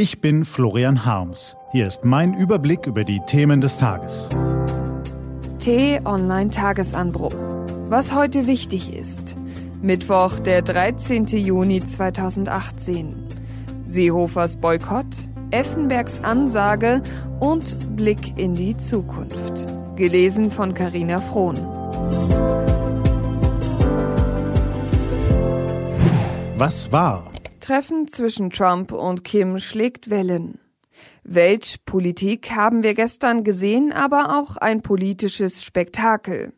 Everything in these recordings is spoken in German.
Ich bin Florian Harms. Hier ist mein Überblick über die Themen des Tages. T-Online Tagesanbruch. Was heute wichtig ist. Mittwoch, der 13. Juni 2018. Seehofers Boykott, Effenbergs Ansage und Blick in die Zukunft. Gelesen von Carina Frohn. Was war? Treffen zwischen Trump und Kim schlägt Wellen. Weltpolitik haben wir gestern gesehen, aber auch ein politisches Spektakel.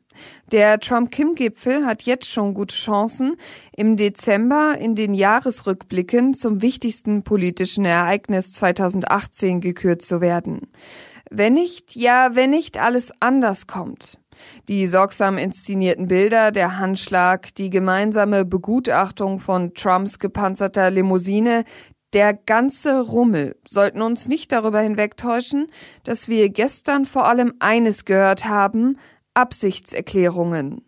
Der Trump-Kim-Gipfel hat jetzt schon gute Chancen, im Dezember in den Jahresrückblicken zum wichtigsten politischen Ereignis 2018 gekürt zu werden. Wenn nicht, ja, wenn nicht alles anders kommt. Die sorgsam inszenierten Bilder, der Handschlag, die gemeinsame Begutachtung von Trumps gepanzerter Limousine, der ganze Rummel sollten uns nicht darüber hinwegtäuschen, dass wir gestern vor allem eines gehört haben, Absichtserklärungen.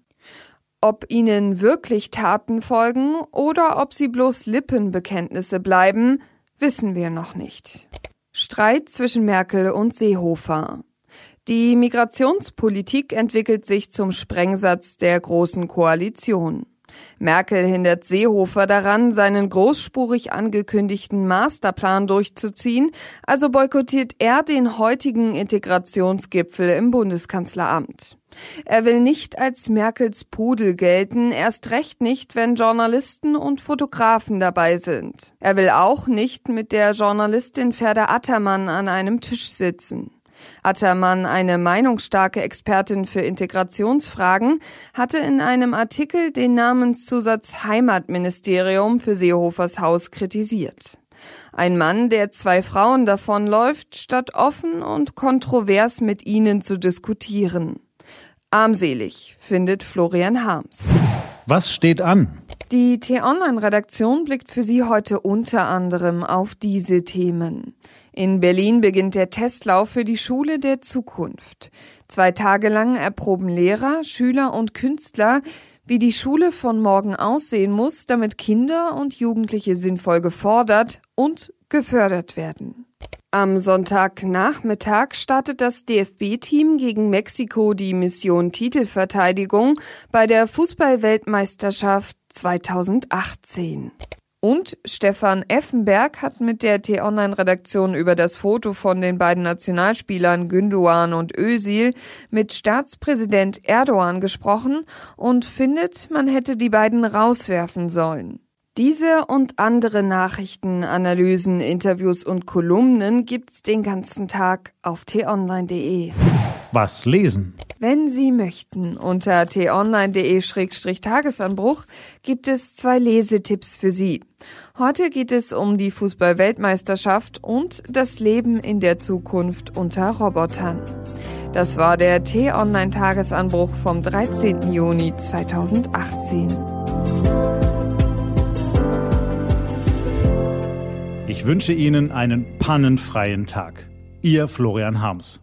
Ob ihnen wirklich Taten folgen oder ob sie bloß Lippenbekenntnisse bleiben, wissen wir noch nicht. Streit zwischen Merkel und Seehofer. Die Migrationspolitik entwickelt sich zum Sprengsatz der Großen Koalition. Merkel hindert Seehofer daran, seinen großspurig angekündigten Masterplan durchzuziehen, also boykottiert er den heutigen Integrationsgipfel im Bundeskanzleramt. Er will nicht als Merkels Pudel gelten, erst recht nicht, wenn Journalisten und Fotografen dabei sind. Er will auch nicht mit der Journalistin Ferda Attermann an einem Tisch sitzen. Attermann, eine meinungsstarke Expertin für Integrationsfragen, hatte in einem Artikel den Namenszusatz Heimatministerium für Seehofers Haus kritisiert. Ein Mann, der zwei Frauen davonläuft, statt offen und kontrovers mit ihnen zu diskutieren. Armselig, findet Florian Harms. Was steht an? Die T-Online-Redaktion blickt für Sie heute unter anderem auf diese Themen. In Berlin beginnt der Testlauf für die Schule der Zukunft. Zwei Tage lang erproben Lehrer, Schüler und Künstler, wie die Schule von morgen aussehen muss, damit Kinder und Jugendliche sinnvoll gefordert und gefördert werden. Am Sonntagnachmittag startet das DFB-Team gegen Mexiko die Mission Titelverteidigung bei der Fußballweltmeisterschaft 2018. Und Stefan Effenberg hat mit der T-Online-Redaktion über das Foto von den beiden Nationalspielern Gündoğan und Özil mit Staatspräsident Erdogan gesprochen und findet, man hätte die beiden rauswerfen sollen. Diese und andere Nachrichten, Analysen, Interviews und Kolumnen gibt's den ganzen Tag auf t-online.de. Was lesen? Wenn Sie möchten, unter t-online.de-tagesanbruch gibt es zwei Lesetipps für Sie. Heute geht es um die Fußball-Weltmeisterschaft und das Leben in der Zukunft unter Robotern. Das war der T-Online-Tagesanbruch vom 13. Juni 2018. Ich wünsche Ihnen einen pannenfreien Tag. Ihr Florian Harms.